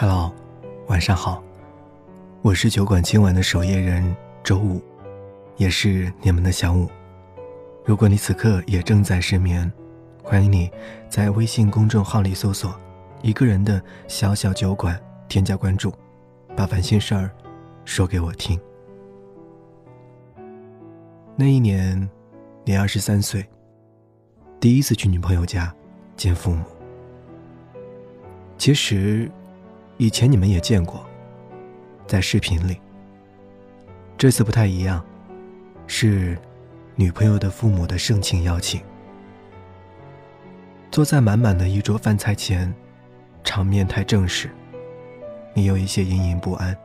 Hello，晚上好，我是酒馆今晚的守夜人周五，也是你们的小五。如果你此刻也正在失眠，欢迎你在微信公众号里搜索“一个人的小小酒馆”，添加关注，把烦心事儿说给我听。那一年，你二十三岁，第一次去女朋友家见父母。其实，以前你们也见过，在视频里。这次不太一样，是女朋友的父母的盛情邀请。坐在满满的一桌饭菜前，场面太正式，你有一些隐隐不安。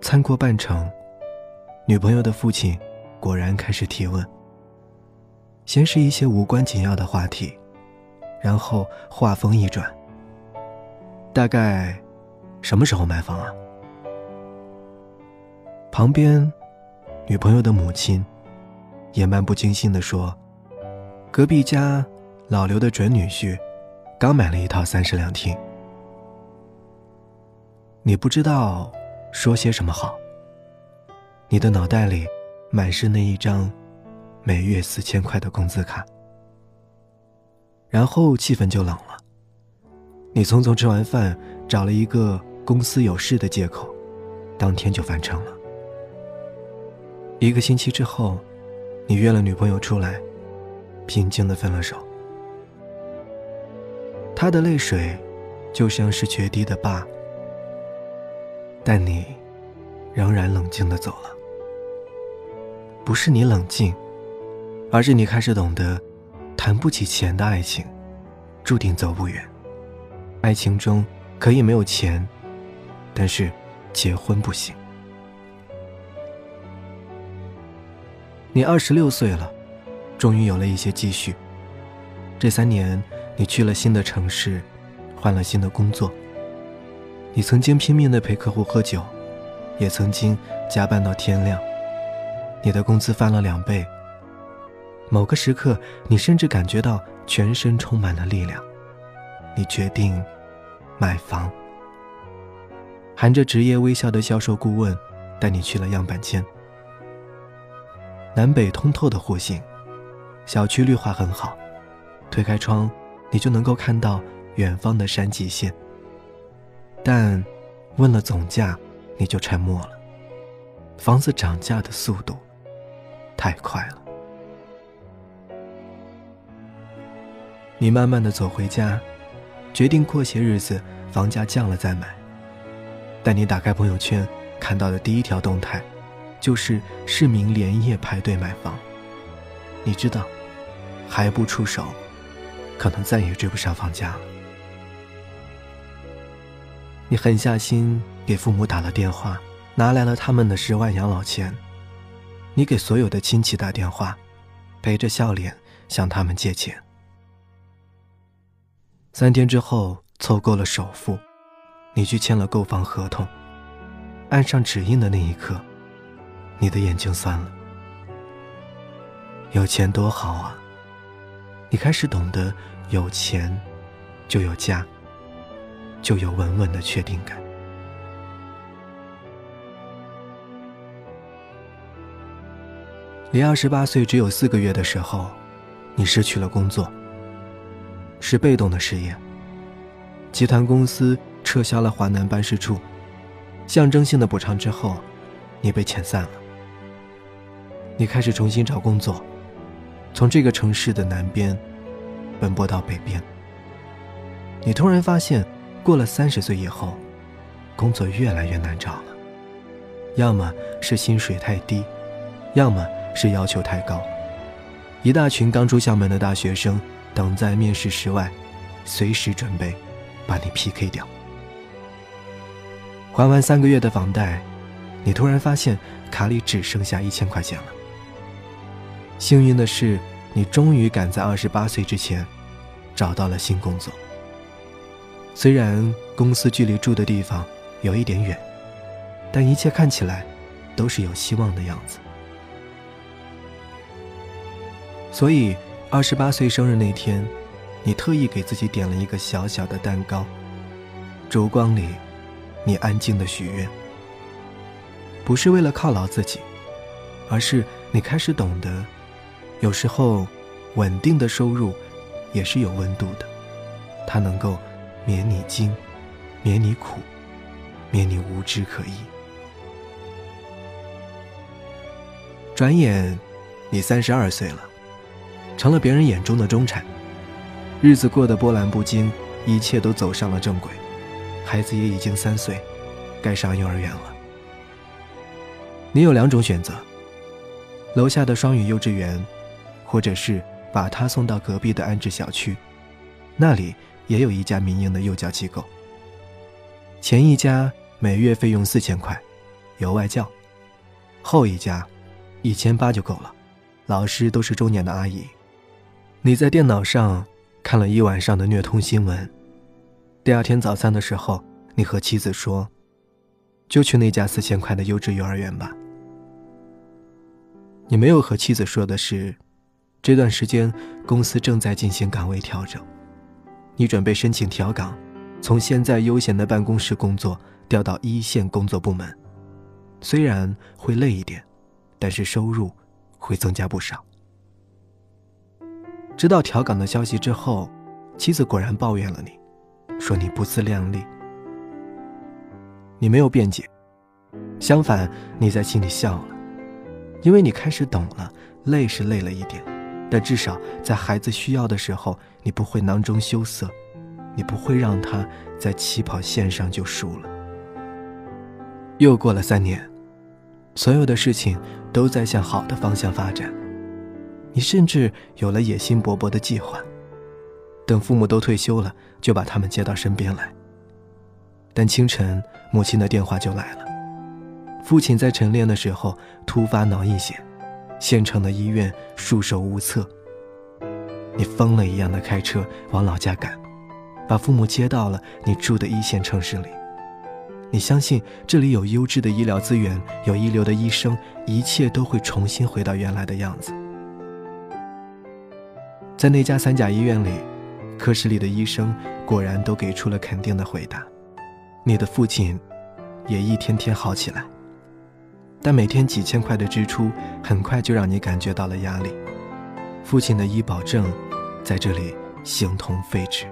餐过半程，女朋友的父亲果然开始提问。先是一些无关紧要的话题。然后话锋一转，大概什么时候买房啊？旁边女朋友的母亲也漫不经心地说：“隔壁家老刘的准女婿刚买了一套三室两厅。”你不知道说些什么好。你的脑袋里满是那一张每月四千块的工资卡。然后气氛就冷了。你匆匆吃完饭，找了一个公司有事的借口，当天就返程了。一个星期之后，你约了女朋友出来，平静的分了手。她的泪水就像是决堤的坝，但你仍然冷静的走了。不是你冷静，而是你开始懂得。谈不起钱的爱情，注定走不远。爱情中可以没有钱，但是结婚不行。你二十六岁了，终于有了一些积蓄。这三年，你去了新的城市，换了新的工作。你曾经拼命的陪客户喝酒，也曾经加班到天亮。你的工资翻了两倍。某个时刻，你甚至感觉到全身充满了力量。你决定买房，含着职业微笑的销售顾问带你去了样板间。南北通透的户型，小区绿化很好，推开窗，你就能够看到远方的山脊线。但问了总价，你就沉默了。房子涨价的速度太快了。你慢慢的走回家，决定过些日子房价降了再买。但你打开朋友圈看到的第一条动态，就是市民连夜排队买房。你知道，还不出手，可能再也追不上房价了。你狠下心给父母打了电话，拿来了他们的十万养老钱。你给所有的亲戚打电话，陪着笑脸向他们借钱。三天之后凑够了首付，你去签了购房合同。按上指印的那一刻，你的眼睛酸了。有钱多好啊！你开始懂得，有钱就有家，就有稳稳的确定感。离二十八岁只有四个月的时候，你失去了工作。是被动的失业。集团公司撤销了华南办事处，象征性的补偿之后，你被遣散了。你开始重新找工作，从这个城市的南边奔波到北边。你突然发现，过了三十岁以后，工作越来越难找了，要么是薪水太低，要么是要求太高。一大群刚出校门的大学生。等在面试室外，随时准备把你 PK 掉。还完三个月的房贷，你突然发现卡里只剩下一千块钱了。幸运的是，你终于赶在二十八岁之前找到了新工作。虽然公司距离住的地方有一点远，但一切看起来都是有希望的样子。所以。二十八岁生日那天，你特意给自己点了一个小小的蛋糕，烛光里，你安静的许愿，不是为了犒劳自己，而是你开始懂得，有时候稳定的收入也是有温度的，它能够免你惊，免你苦，免你无枝可依。转眼，你三十二岁了，成了别人眼中的中产，日子过得波澜不惊，一切都走上了正轨。孩子也已经三岁，该上幼儿园了。你有两种选择：楼下的双语幼稚园，或者是把他送到隔壁的安置小区，那里也有一家民营的幼教机构。前一家每月费用四千块，有外教；后一家一千八就够了，老师都是中年的阿姨。你在电脑上看了一晚上的虐童新闻。第二天早餐的时候，你和妻子说：“就去那家四千块的优质幼儿园吧。”你没有和妻子说的是，这段时间公司正在进行岗位调整，你准备申请调岗，从现在悠闲的办公室工作调到一线工作部门，虽然会累一点，但是收入会增加不少。知道调岗的消息之后，妻子果然抱怨了你。说你不自量力，你没有辩解，相反，你在心里笑了，因为你开始懂了，累是累了一点，但至少在孩子需要的时候，你不会囊中羞涩，你不会让他在起跑线上就输了。又过了三年，所有的事情都在向好的方向发展，你甚至有了野心勃勃的计划。等父母都退休了，就把他们接到身边来。但清晨，母亲的电话就来了。父亲在晨练的时候突发脑溢血，县城的医院束手无策。你疯了一样的开车往老家赶，把父母接到了你住的一线城市里。你相信这里有优质的医疗资源，有一流的医生，一切都会重新回到原来的样子。在那家三甲医院里。科室里的医生果然都给出了肯定的回答，你的父亲也一天天好起来，但每天几千块的支出很快就让你感觉到了压力。父亲的医保证在这里形同废纸。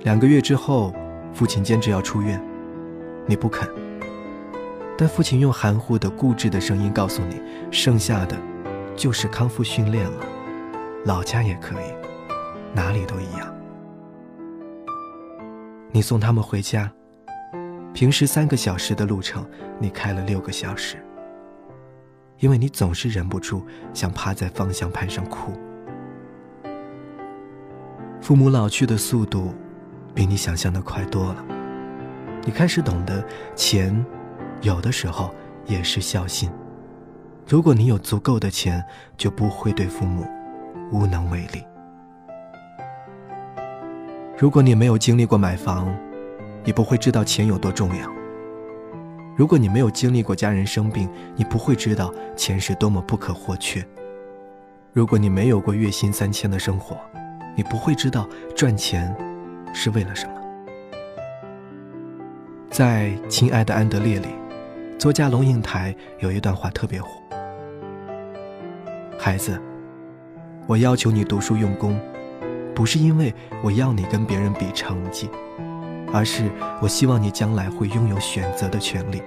两个月之后，父亲坚持要出院，你不肯，但父亲用含糊的固执的声音告诉你，剩下的就是康复训练了，老家也可以。哪里都一样。你送他们回家，平时三个小时的路程，你开了六个小时，因为你总是忍不住想趴在方向盘上哭。父母老去的速度，比你想象的快多了。你开始懂得，钱，有的时候也是孝心。如果你有足够的钱，就不会对父母无能为力。如果你没有经历过买房，你不会知道钱有多重要；如果你没有经历过家人生病，你不会知道钱是多么不可或缺；如果你没有过月薪三千的生活，你不会知道赚钱是为了什么。在《亲爱的安德烈》里，作家龙应台有一段话特别火：“孩子，我要求你读书用功。”不是因为我要你跟别人比成绩，而是我希望你将来会拥有选择的权利，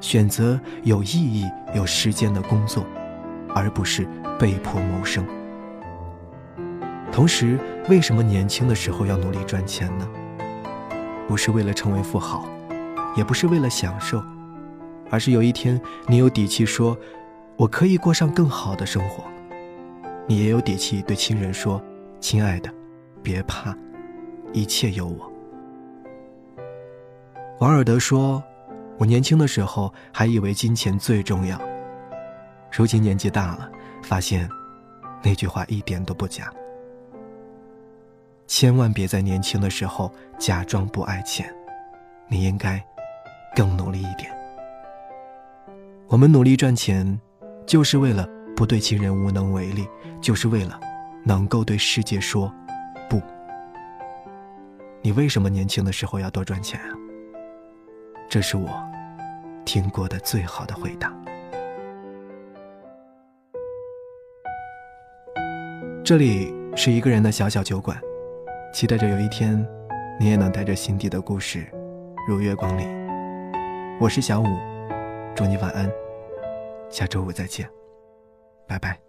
选择有意义、有时间的工作，而不是被迫谋生。同时，为什么年轻的时候要努力赚钱呢？不是为了成为富豪，也不是为了享受，而是有一天你有底气说：“我可以过上更好的生活。”你也有底气对亲人说。亲爱的，别怕，一切有我。王尔德说：“我年轻的时候还以为金钱最重要，如今年纪大了，发现那句话一点都不假。千万别在年轻的时候假装不爱钱，你应该更努力一点。我们努力赚钱，就是为了不对亲人无能为力，就是为了……”能够对世界说“不”，你为什么年轻的时候要多赚钱啊？这是我听过的最好的回答。这里是一个人的小小酒馆，期待着有一天，你也能带着心底的故事如约光临。我是小五，祝你晚安，下周五再见，拜拜。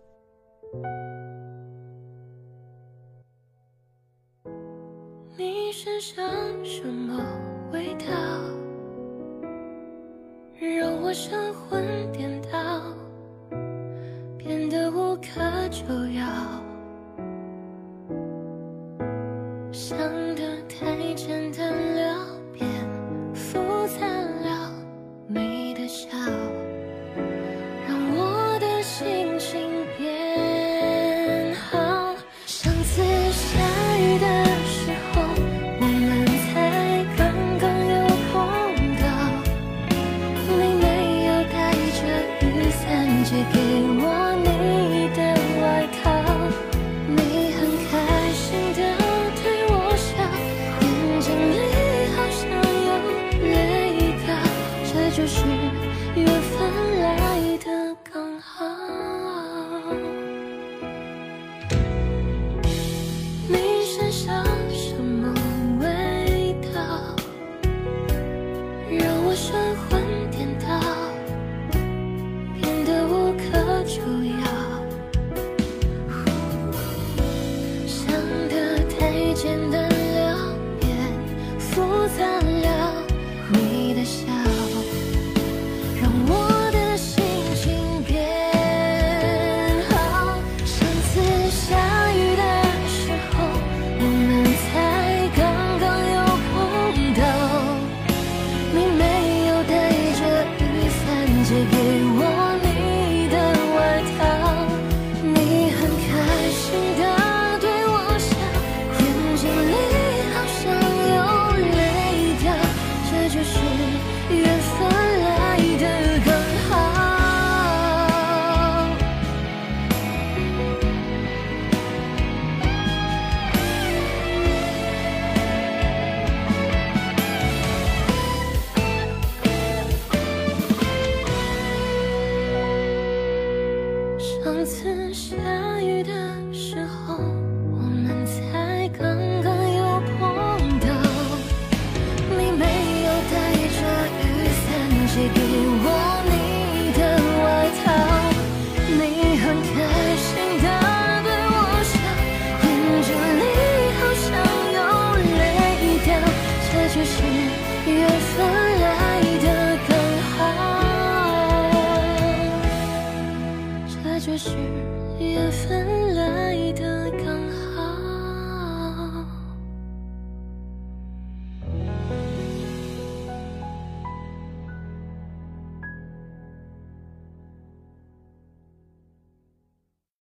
你身上什么味道，让我神魂颠倒，变得无可救药，就是次下雨的时候我们才刚刚又碰到你没有带着雨伞借给我你的。外套你很开心的对我笑眼睛里好像有泪掉这就是缘分。是缘分